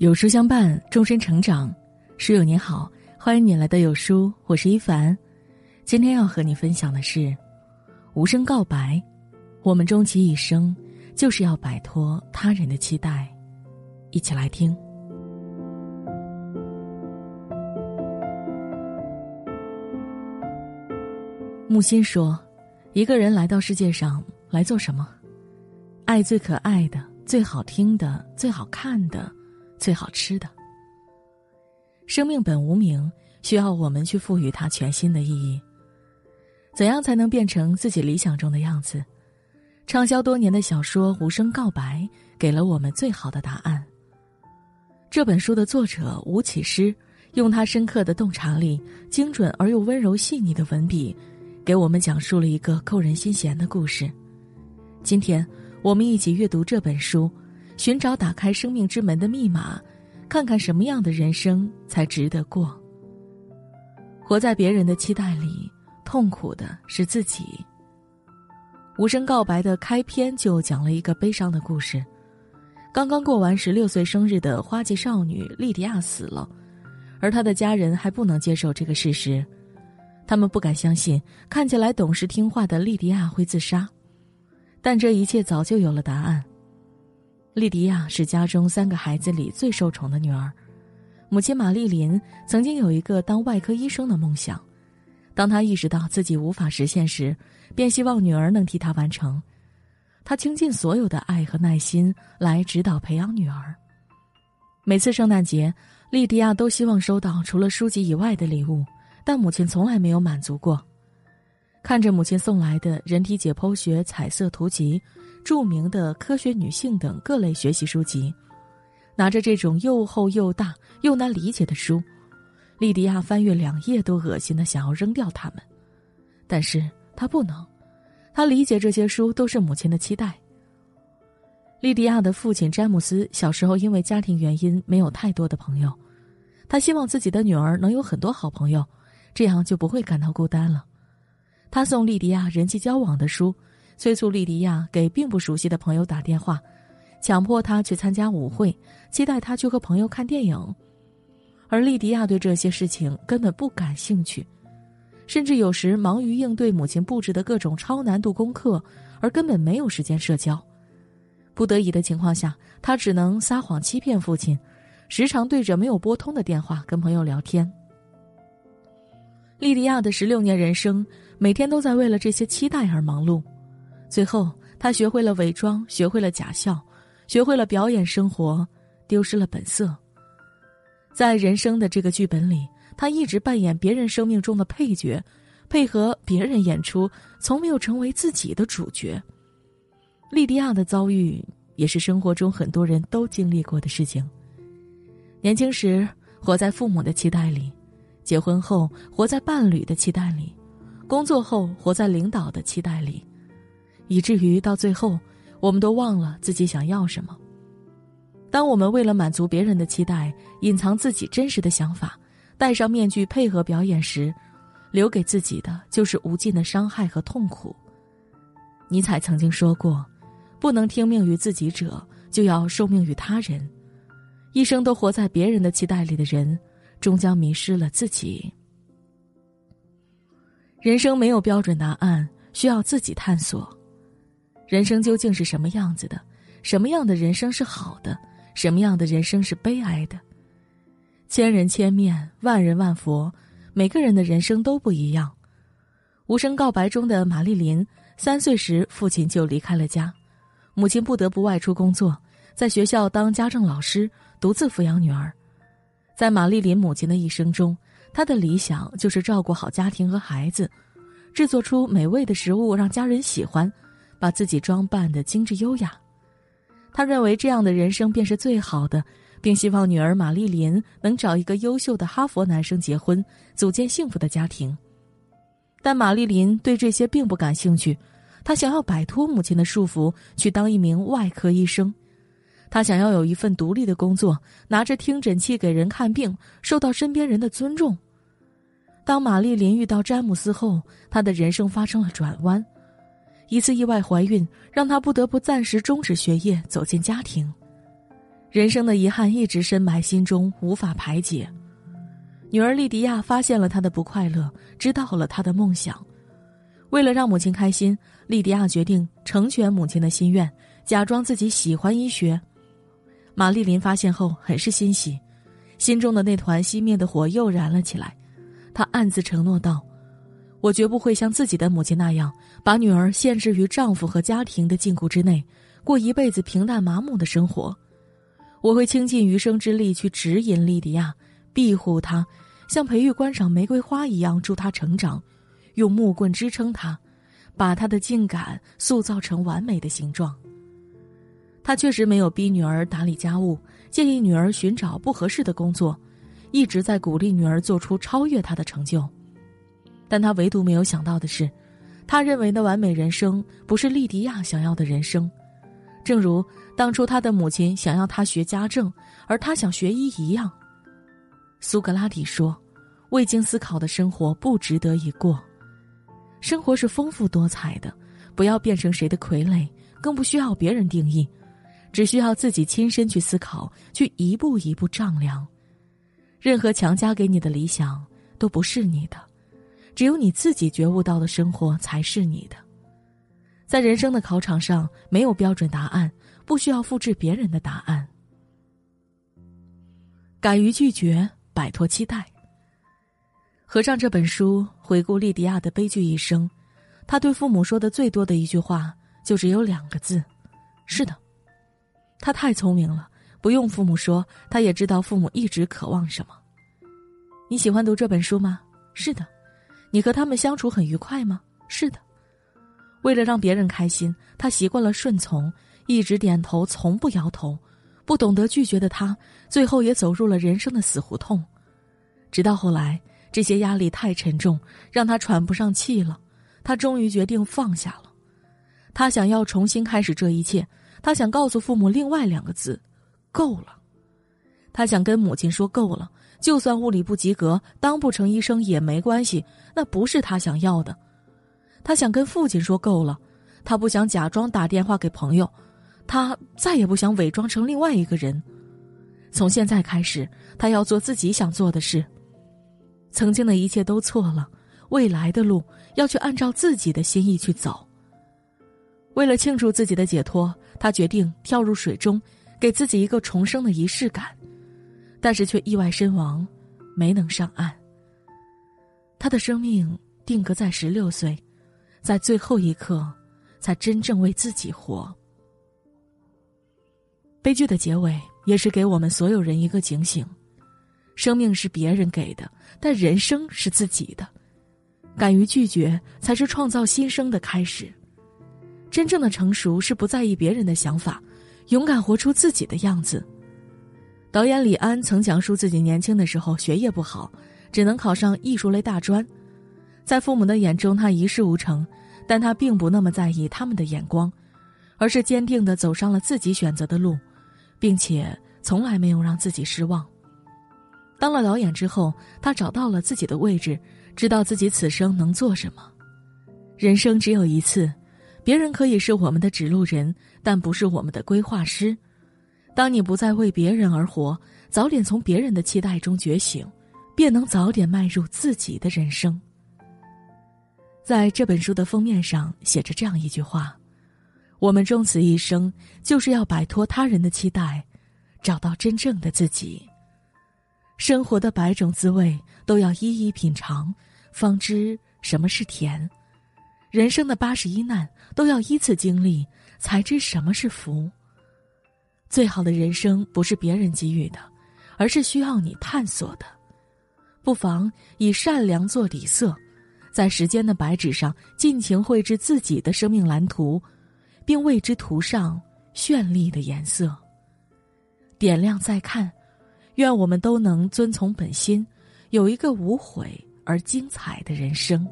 有书相伴，终身成长。书友你好，欢迎你来到有书，我是一凡。今天要和你分享的是无声告白。我们终其一生，就是要摆脱他人的期待。一起来听。木心说：“一个人来到世界上来做什么？爱最可爱的、最好听的、最好看的。”最好吃的。生命本无名，需要我们去赋予它全新的意义。怎样才能变成自己理想中的样子？畅销多年的小说《无声告白》给了我们最好的答案。这本书的作者吴启诗，用他深刻的洞察力、精准而又温柔细腻的文笔，给我们讲述了一个扣人心弦的故事。今天，我们一起阅读这本书。寻找打开生命之门的密码，看看什么样的人生才值得过。活在别人的期待里，痛苦的是自己。无声告白的开篇就讲了一个悲伤的故事：刚刚过完十六岁生日的花季少女莉迪亚死了，而她的家人还不能接受这个事实，他们不敢相信看起来懂事听话的莉迪亚会自杀，但这一切早就有了答案。莉迪亚是家中三个孩子里最受宠的女儿，母亲玛丽琳曾经有一个当外科医生的梦想，当她意识到自己无法实现时，便希望女儿能替她完成。她倾尽所有的爱和耐心来指导培养女儿。每次圣诞节，莉迪亚都希望收到除了书籍以外的礼物，但母亲从来没有满足过。看着母亲送来的人体解剖学彩色图集。著名的科学女性等各类学习书籍，拿着这种又厚又大又难理解的书，莉迪亚翻阅两页都恶心的想要扔掉它们，但是她不能，她理解这些书都是母亲的期待。莉迪亚的父亲詹姆斯小时候因为家庭原因没有太多的朋友，他希望自己的女儿能有很多好朋友，这样就不会感到孤单了。他送莉迪亚人际交往的书。催促莉迪亚给并不熟悉的朋友打电话，强迫他去参加舞会，期待他去和朋友看电影，而莉迪亚对这些事情根本不感兴趣，甚至有时忙于应对母亲布置的各种超难度功课，而根本没有时间社交。不得已的情况下，他只能撒谎欺骗父亲，时常对着没有拨通的电话跟朋友聊天。莉迪亚的十六年人生，每天都在为了这些期待而忙碌。最后，他学会了伪装，学会了假笑，学会了表演生活，丢失了本色。在人生的这个剧本里，他一直扮演别人生命中的配角，配合别人演出，从没有成为自己的主角。莉迪亚的遭遇也是生活中很多人都经历过的事情。年轻时活在父母的期待里，结婚后活在伴侣的期待里，工作后活在领导的期待里。以至于到最后，我们都忘了自己想要什么。当我们为了满足别人的期待，隐藏自己真实的想法，戴上面具配合表演时，留给自己的就是无尽的伤害和痛苦。尼采曾经说过：“不能听命于自己者，就要受命于他人。”一生都活在别人的期待里的人，终将迷失了自己。人生没有标准答案，需要自己探索。人生究竟是什么样子的？什么样的人生是好的？什么样的人生是悲哀的？千人千面，万人万佛，每个人的人生都不一样。无声告白中的玛丽琳，三岁时父亲就离开了家，母亲不得不外出工作，在学校当家政老师，独自抚养女儿。在玛丽琳母亲的一生中，她的理想就是照顾好家庭和孩子，制作出美味的食物让家人喜欢。把自己装扮的精致优雅，他认为这样的人生便是最好的，并希望女儿玛丽琳能找一个优秀的哈佛男生结婚，组建幸福的家庭。但玛丽琳对这些并不感兴趣，她想要摆脱母亲的束缚，去当一名外科医生。她想要有一份独立的工作，拿着听诊器给人看病，受到身边人的尊重。当玛丽琳遇到詹姆斯后，她的人生发生了转弯。一次意外怀孕，让她不得不暂时终止学业，走进家庭。人生的遗憾一直深埋心中，无法排解。女儿莉迪亚发现了他的不快乐，知道了他的梦想。为了让母亲开心，莉迪亚决定成全母亲的心愿，假装自己喜欢医学。玛丽琳发现后很是欣喜，心中的那团熄灭的火又燃了起来。她暗自承诺道：“我绝不会像自己的母亲那样，把女儿限制于丈夫和家庭的禁锢之内，过一辈子平淡麻木的生活。我会倾尽余生之力去指引莉迪亚，庇护她，像培育观赏玫瑰花一样助她成长。”用木棍支撑她，把她的静感塑造成完美的形状。他确实没有逼女儿打理家务，建议女儿寻找不合适的工作，一直在鼓励女儿做出超越他的成就。但他唯独没有想到的是，他认为的完美人生不是莉迪亚想要的人生。正如当初他的母亲想要他学家政，而他想学医一样。苏格拉底说：“未经思考的生活不值得一过。”生活是丰富多彩的，不要变成谁的傀儡，更不需要别人定义，只需要自己亲身去思考，去一步一步丈量。任何强加给你的理想都不是你的，只有你自己觉悟到的生活才是你的。在人生的考场上，没有标准答案，不需要复制别人的答案。敢于拒绝，摆脱期待。合上这本书，回顾莉迪亚的悲剧一生，他对父母说的最多的一句话就只有两个字：“是的。”他太聪明了，不用父母说，他也知道父母一直渴望什么。你喜欢读这本书吗？是的。你和他们相处很愉快吗？是的。为了让别人开心，他习惯了顺从，一直点头，从不摇头。不懂得拒绝的他，最后也走入了人生的死胡同。直到后来。这些压力太沉重，让他喘不上气了。他终于决定放下了。他想要重新开始这一切。他想告诉父母另外两个字：够了。他想跟母亲说：够了。就算物理不及格，当不成医生也没关系。那不是他想要的。他想跟父亲说：够了。他不想假装打电话给朋友。他再也不想伪装成另外一个人。从现在开始，他要做自己想做的事。曾经的一切都错了，未来的路要去按照自己的心意去走。为了庆祝自己的解脱，他决定跳入水中，给自己一个重生的仪式感，但是却意外身亡，没能上岸。他的生命定格在十六岁，在最后一刻，才真正为自己活。悲剧的结尾也是给我们所有人一个警醒。生命是别人给的，但人生是自己的。敢于拒绝，才是创造新生的开始。真正的成熟是不在意别人的想法，勇敢活出自己的样子。导演李安曾讲述自己年轻的时候学业不好，只能考上艺术类大专，在父母的眼中他一事无成，但他并不那么在意他们的眼光，而是坚定的走上了自己选择的路，并且从来没有让自己失望。当了导演之后，他找到了自己的位置，知道自己此生能做什么。人生只有一次，别人可以是我们的指路人，但不是我们的规划师。当你不再为别人而活，早点从别人的期待中觉醒，便能早点迈入自己的人生。在这本书的封面上写着这样一句话：“我们终此一生，就是要摆脱他人的期待，找到真正的自己。”生活的百种滋味都要一一品尝，方知什么是甜；人生的八十一难都要依次经历，才知什么是福。最好的人生不是别人给予的，而是需要你探索的。不妨以善良做底色，在时间的白纸上尽情绘制自己的生命蓝图，并为之涂上绚丽的颜色。点亮再看。愿我们都能遵从本心，有一个无悔而精彩的人生。